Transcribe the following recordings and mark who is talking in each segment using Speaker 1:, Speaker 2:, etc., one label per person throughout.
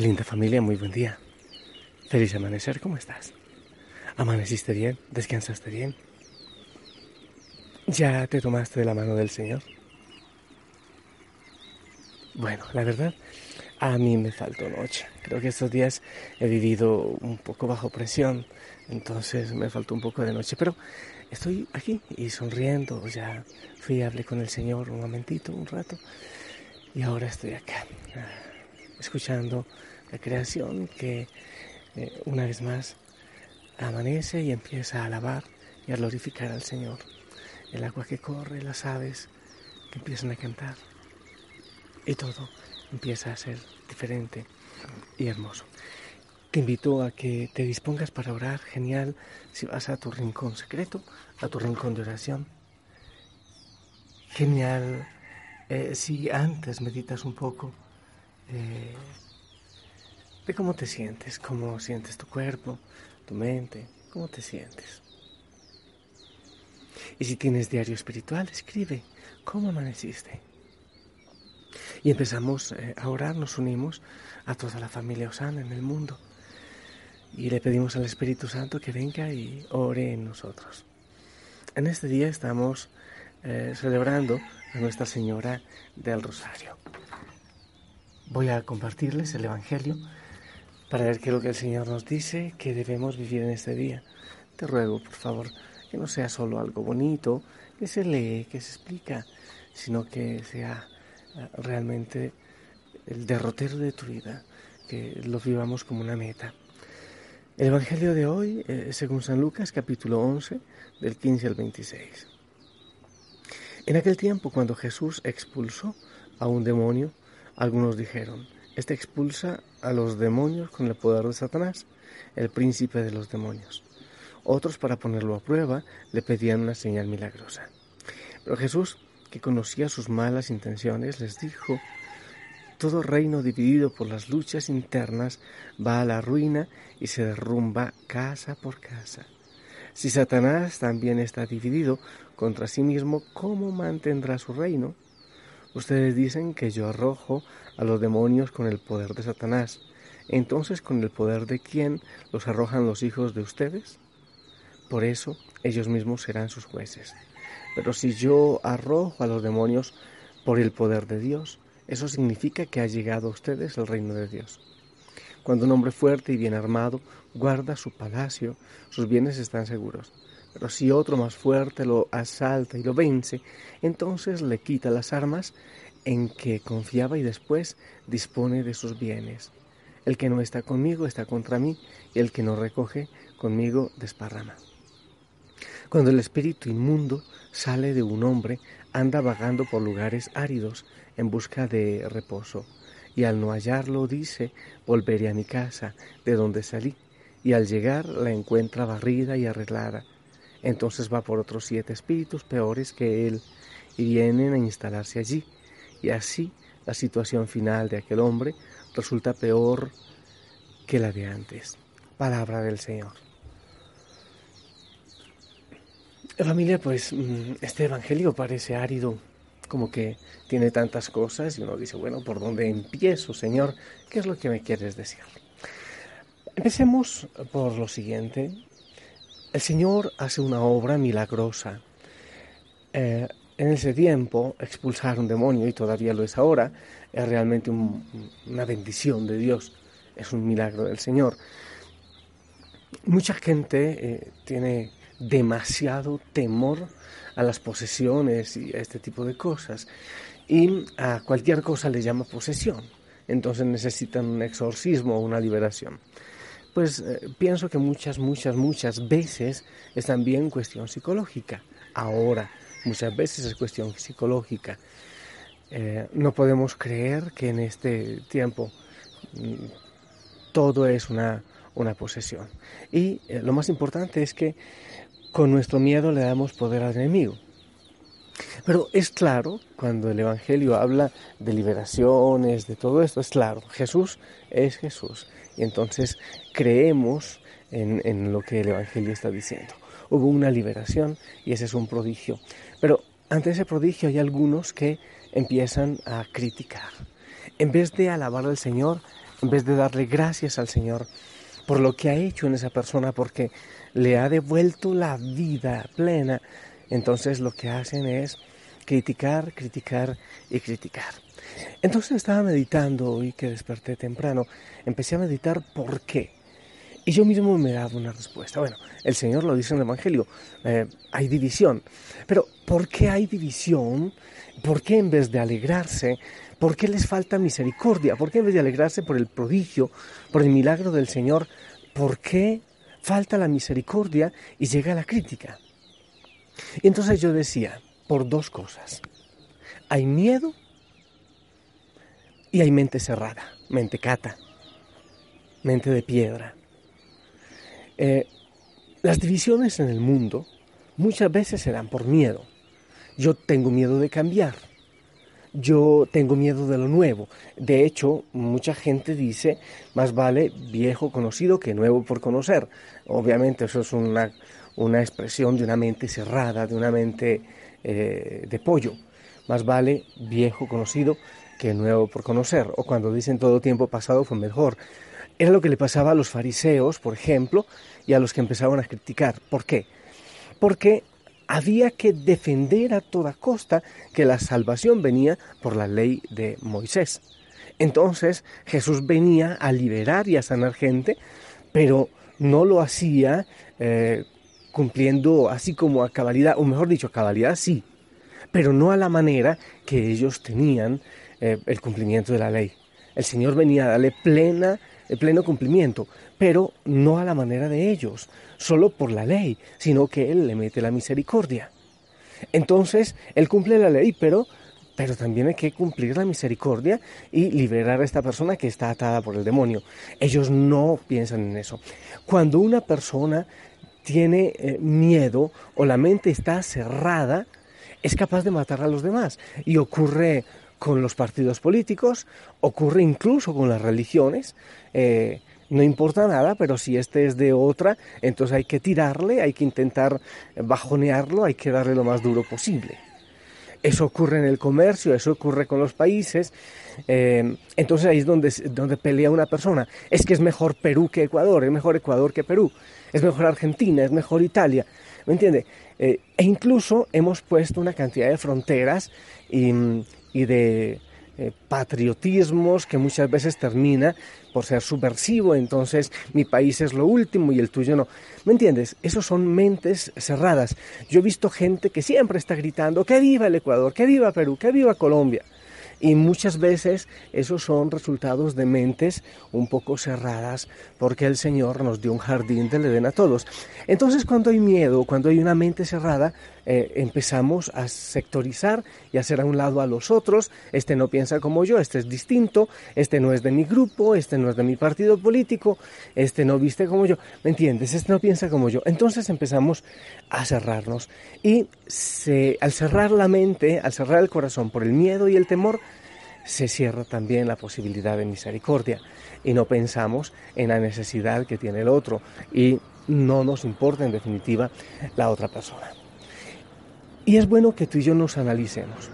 Speaker 1: Linda familia, muy buen día. Feliz amanecer, ¿cómo estás? ¿Amaneciste bien? ¿Descansaste bien? ¿Ya te tomaste de la mano del Señor? Bueno, la verdad, a mí me faltó noche. Creo que estos días he vivido un poco bajo presión, entonces me faltó un poco de noche. Pero estoy aquí y sonriendo. Ya fui hablé con el Señor un momentito, un rato, y ahora estoy acá, escuchando la creación que eh, una vez más amanece y empieza a alabar y a glorificar al Señor. El agua que corre, las aves que empiezan a cantar y todo empieza a ser diferente y hermoso. Te invito a que te dispongas para orar, genial, si vas a tu rincón secreto, a tu rincón de oración. Genial, eh, si antes meditas un poco eh, de cómo te sientes, cómo sientes tu cuerpo, tu mente, cómo te sientes. Y si tienes diario espiritual, escribe cómo amaneciste. Y empezamos eh, a orar, nos unimos a toda la familia Osana en el mundo. Y le pedimos al Espíritu Santo que venga y ore en nosotros. En este día estamos eh, celebrando a Nuestra Señora del Rosario. Voy a compartirles el Evangelio para ver qué es lo que el Señor nos dice que debemos vivir en este día. Te ruego, por favor, que no sea solo algo bonito, que se lee, que se explica, sino que sea realmente el derrotero de tu vida, que lo vivamos como una meta. El Evangelio de hoy, eh, según San Lucas, capítulo 11, del 15 al 26. En aquel tiempo, cuando Jesús expulsó a un demonio, algunos dijeron, este expulsa a los demonios con el poder de Satanás, el príncipe de los demonios. Otros, para ponerlo a prueba, le pedían una señal milagrosa. Pero Jesús que conocía sus malas intenciones, les dijo, todo reino dividido por las luchas internas va a la ruina y se derrumba casa por casa. Si Satanás también está dividido contra sí mismo, ¿cómo mantendrá su reino? Ustedes dicen que yo arrojo a los demonios con el poder de Satanás. Entonces, ¿con el poder de quién los arrojan los hijos de ustedes? Por eso, ellos mismos serán sus jueces. Pero si yo arrojo a los demonios por el poder de Dios, eso significa que ha llegado a ustedes el reino de Dios. Cuando un hombre fuerte y bien armado guarda su palacio, sus bienes están seguros. Pero si otro más fuerte lo asalta y lo vence, entonces le quita las armas en que confiaba y después dispone de sus bienes. El que no está conmigo está contra mí, y el que no recoge conmigo desparrama. Cuando el espíritu inmundo sale de un hombre, anda vagando por lugares áridos en busca de reposo, y al no hallarlo dice, volveré a mi casa, de donde salí, y al llegar la encuentra barrida y arreglada. Entonces va por otros siete espíritus peores que él, y vienen a instalarse allí, y así la situación final de aquel hombre resulta peor que la de antes. Palabra del Señor. Familia, pues mm, este Evangelio parece árido, como que tiene tantas cosas y uno dice, bueno, ¿por dónde empiezo, Señor? ¿Qué es lo que me quieres decir? Empecemos por lo siguiente. El Señor hace una obra milagrosa. Eh, en ese tiempo, expulsar un demonio, y todavía lo es ahora, es realmente una bendición de Dios, es un milagro del Señor. Mucha gente eh, tiene demasiado temor a las posesiones y a este tipo de cosas. Y a cualquier cosa le llama posesión. Entonces necesitan un exorcismo o una liberación. Pues eh, pienso que muchas, muchas, muchas veces es también cuestión psicológica. Ahora, muchas veces es cuestión psicológica. Eh, no podemos creer que en este tiempo mm, todo es una, una posesión. Y eh, lo más importante es que con nuestro miedo le damos poder al enemigo. Pero es claro, cuando el Evangelio habla de liberaciones, de todo esto, es claro, Jesús es Jesús. Y entonces creemos en, en, lo que el Evangelio está diciendo. Hubo una liberación y ese es un prodigio. Pero ante ese prodigio hay algunos que empiezan a criticar. En vez de alabar al Señor, en vez de darle gracias al Señor por lo que ha hecho en esa persona, porque le ha devuelto la vida plena, entonces lo que hacen es criticar, criticar y criticar. Entonces estaba meditando hoy que desperté temprano, empecé a meditar por qué. Y yo mismo me daba una respuesta. Bueno, el Señor lo dice en el Evangelio, eh, hay división. Pero ¿por qué hay división? ¿Por qué en vez de alegrarse, por qué les falta misericordia? ¿Por qué en vez de alegrarse por el prodigio, por el milagro del Señor, por qué falta la misericordia y llega la crítica? Y entonces yo decía, por dos cosas. Hay miedo y hay mente cerrada, mente cata, mente de piedra. Eh, las divisiones en el mundo muchas veces se dan por miedo. Yo tengo miedo de cambiar. Yo tengo miedo de lo nuevo. De hecho, mucha gente dice, más vale viejo conocido que nuevo por conocer. Obviamente eso es una, una expresión de una mente cerrada, de una mente eh, de pollo. Más vale viejo conocido que nuevo por conocer. O cuando dicen todo tiempo pasado fue mejor. Era lo que le pasaba a los fariseos, por ejemplo, y a los que empezaban a criticar. ¿Por qué? Porque había que defender a toda costa que la salvación venía por la ley de Moisés. Entonces Jesús venía a liberar y a sanar gente, pero no lo hacía eh, cumpliendo así como a cabalidad, o mejor dicho, a cabalidad sí, pero no a la manera que ellos tenían eh, el cumplimiento de la ley. El Señor venía a darle plena el pleno cumplimiento, pero no a la manera de ellos, solo por la ley, sino que Él le mete la misericordia. Entonces, Él cumple la ley, pero, pero también hay que cumplir la misericordia y liberar a esta persona que está atada por el demonio. Ellos no piensan en eso. Cuando una persona tiene eh, miedo o la mente está cerrada, es capaz de matar a los demás. Y ocurre con los partidos políticos, ocurre incluso con las religiones. Eh, no importa nada, pero si este es de otra, entonces hay que tirarle, hay que intentar bajonearlo, hay que darle lo más duro posible. Eso ocurre en el comercio, eso ocurre con los países. Eh, entonces ahí es donde, donde pelea una persona. Es que es mejor Perú que Ecuador, es mejor Ecuador que Perú, es mejor Argentina, es mejor Italia. ¿Me entiende? Eh, e incluso hemos puesto una cantidad de fronteras y, y de eh, patriotismos que muchas veces termina por ser subversivo, entonces mi país es lo último y el tuyo no. ¿Me entiendes? Esos son mentes cerradas. Yo he visto gente que siempre está gritando que viva el Ecuador, que viva Perú, que viva Colombia. Y muchas veces esos son resultados de mentes un poco cerradas porque el Señor nos dio un jardín del Edén a todos. Entonces cuando hay miedo, cuando hay una mente cerrada, eh, empezamos a sectorizar y hacer a un lado a los otros. Este no piensa como yo, este es distinto, este no es de mi grupo, este no es de mi partido político, este no viste como yo. ¿Me entiendes? Este no piensa como yo. Entonces empezamos a cerrarnos. Y al cerrar la mente, al cerrar el corazón por el miedo y el temor, se cierra también la posibilidad de misericordia y no pensamos en la necesidad que tiene el otro y no nos importa en definitiva la otra persona. Y es bueno que tú y yo nos analicemos.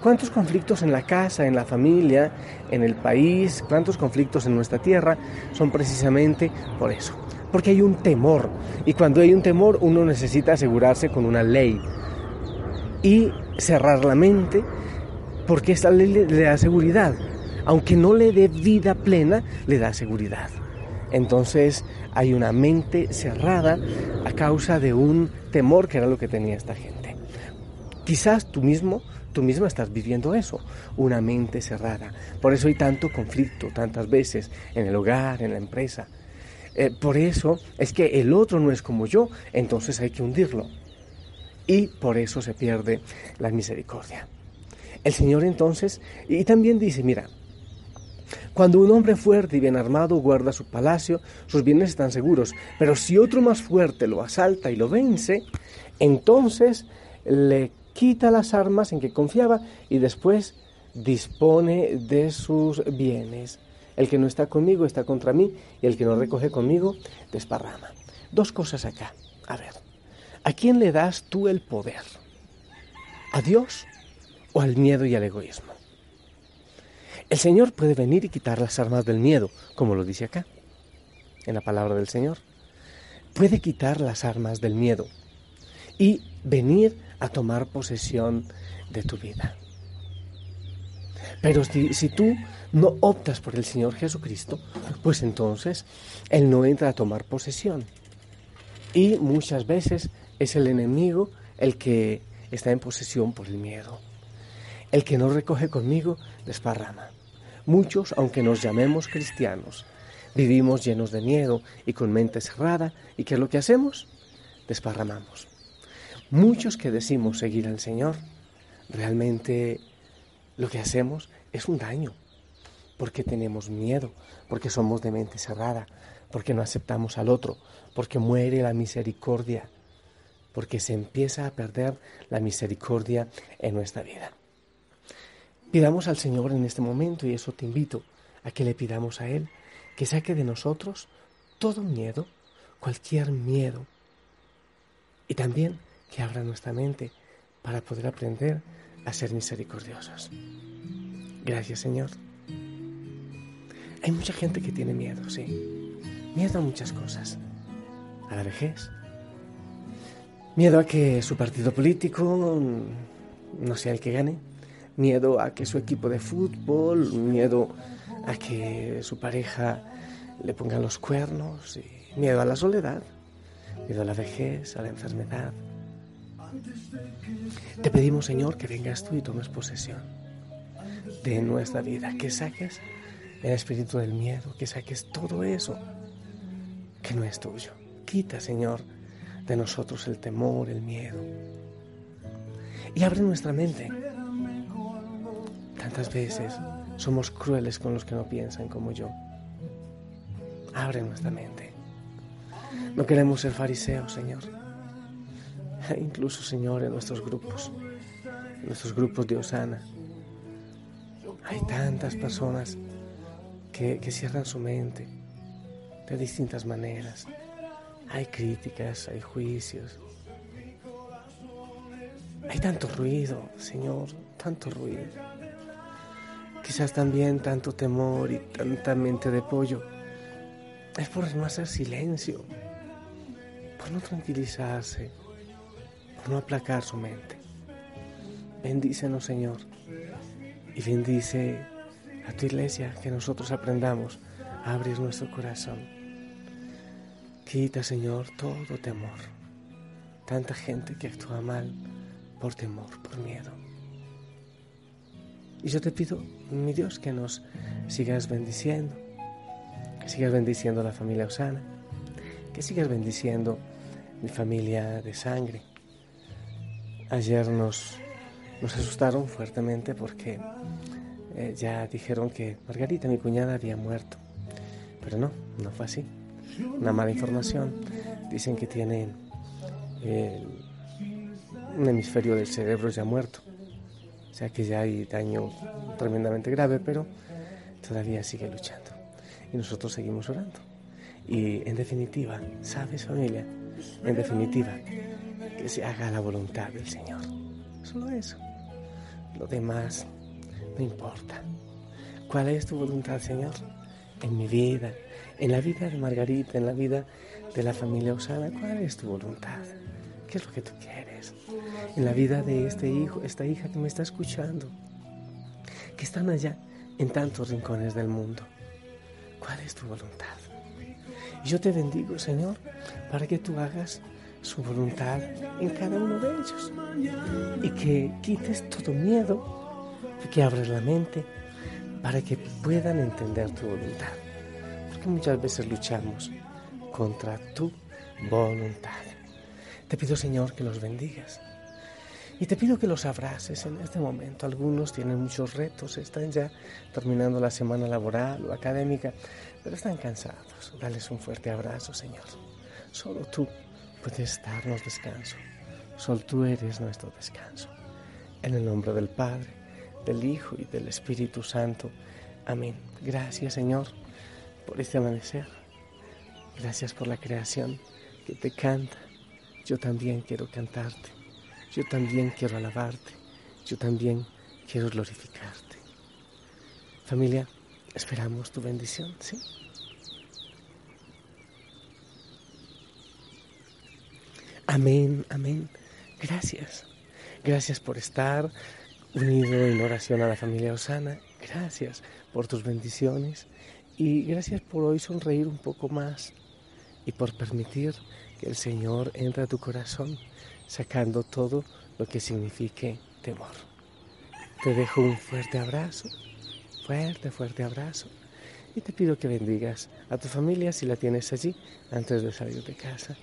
Speaker 1: ¿Cuántos conflictos en la casa, en la familia, en el país, cuántos conflictos en nuestra tierra son precisamente por eso? Porque hay un temor. Y cuando hay un temor uno necesita asegurarse con una ley y cerrar la mente porque esta ley le, da seguridad. Aunque no le dé vida plena, le da seguridad. Entonces hay una mente cerrada a causa de un temor que era lo que tenía esta gente. Quizás tú mismo, tú misma estás viviendo eso, una mente cerrada. Por eso hay tanto conflicto tantas veces en el hogar, en la empresa. Eh, por eso es que el otro no es como yo, entonces hay que hundirlo. Y por eso se pierde la misericordia. El Señor entonces, y también dice, mira, cuando un hombre fuerte y bien armado guarda su palacio, sus bienes están seguros, pero si otro más fuerte lo asalta y lo vence, entonces le quita las armas en que confiaba y después dispone de sus bienes. El que no está conmigo está contra mí y el que no recoge conmigo desparrama. Dos cosas acá. A ver, ¿a quién le das tú el poder? ¿A Dios o al miedo y al egoísmo. El Señor puede venir y quitar las armas del miedo, como lo dice acá, en la palabra del Señor. Puede quitar las armas del miedo y venir a tomar posesión de tu vida. Pero si, tú no optas por el Señor Jesucristo, pues entonces Él no entra a tomar posesión. Y muchas veces es el enemigo el que está en posesión por el miedo. El que no recoge conmigo desparrama. Muchos, aunque nos llamemos cristianos, vivimos llenos de miedo y con mente cerrada. ¿Y qué es lo que hacemos? Desparramamos. Muchos que decimos seguir al Señor, realmente lo que hacemos es un daño, porque tenemos miedo, porque somos de mente cerrada, porque no aceptamos al otro, porque muere la misericordia, porque se empieza a perder la misericordia en nuestra vida. Pidamos al Señor en este momento, y eso te invito a que le pidamos a Él, que saque de nosotros todo miedo, cualquier miedo, y también que abra nuestra mente para poder aprender a ser misericordiosos. Gracias Señor. Hay mucha gente que tiene miedo, sí. Miedo a muchas cosas. A la vejez. Miedo a que su partido político no sea el que gane miedo a que su equipo de fútbol, miedo a que su pareja le ponga los cuernos, miedo a la soledad, miedo a la vejez, a la enfermedad. Te pedimos, Señor, que vengas tú y tomes posesión de nuestra vida, que saques el espíritu del miedo, que saques todo eso que no es tuyo. Quita, Señor, de nosotros el temor, el miedo. Y abre nuestra mente Tantas veces somos crueles con los que no piensan como yo. Abre nuestra mente. No queremos ser fariseos, Señor. Incluso, Señor, en nuestros grupos, en nuestros grupos de Osana, hay tantas personas que cierran su mente de distintas maneras. Hay críticas, hay juicios. Hay tanto ruido, Señor, tanto ruido. Quizás también tanto temor y tanta mente de pollo. Es por no hacer silencio, por no tranquilizarse, por no aplacar su mente. Bendícenos, Señor, y bendice a tu iglesia que nosotros aprendamos a abrir nuestro corazón. Quita, Señor, todo temor. Tanta gente que actúa mal por temor, por miedo. Y yo te pido, mi Dios, que nos sigas bendiciendo, que sigas bendiciendo a la familia Osana, que sigas bendiciendo mi familia de sangre. Ayer nos, nos asustaron fuertemente porque eh, ya dijeron que Margarita, mi cuñada, había muerto. Pero no, no fue así. Una mala información. Dicen que tiene un hemisferio del cerebro ya muerto. O sea que ya hay daño tremendamente grave, pero todavía sigue luchando. Y nosotros seguimos orando. Y en definitiva, ¿sabes familia? En definitiva, que se haga la voluntad del Señor. Solo eso. Lo demás no importa. ¿Cuál es tu voluntad, Señor? En mi vida, en la vida de Margarita, en la vida de la familia Osana, ¿cuál es tu voluntad? ¿Qué es lo que tú quieres? En la vida de este hijo, esta hija que me está escuchando, que están allá en tantos rincones del mundo. ¿Cuál es tu voluntad? Yo te bendigo, Señor, para que tú hagas su voluntad en cada uno de ellos y que quites todo miedo que abres la mente para que puedan entender tu voluntad. Porque muchas veces luchamos contra tu voluntad. Te pido, Señor, que los bendigas. Y te pido que los abraces en este momento. Algunos tienen muchos retos, están ya terminando la semana laboral o académica, pero están cansados. Dales un fuerte abrazo, Señor. Solo tú puedes darnos descanso. Solo tú eres nuestro descanso. En el nombre del Padre, del Hijo y del Espíritu Santo. Amén. Gracias, Señor, por este amanecer. Gracias por la creación que te canta yo también quiero cantarte, yo también quiero alabarte, yo también quiero glorificarte. Familia, esperamos tu bendición, ¿sí? Amén, amén. Gracias. Gracias por estar unido en oración a la familia Osana. Gracias por tus bendiciones y gracias por hoy sonreír un poco más y por permitir que el Señor entre a tu corazón sacando todo lo que signifique temor. Te dejo un fuerte abrazo, fuerte, fuerte abrazo y te pido que bendigas a tu familia si la tienes allí antes de salir de casa.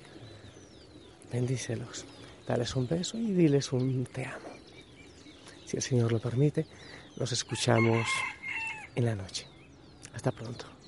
Speaker 1: Bendícelos, dales un beso y diles un te amo. Si el Señor lo permite, nos escuchamos en la noche. Hasta pronto.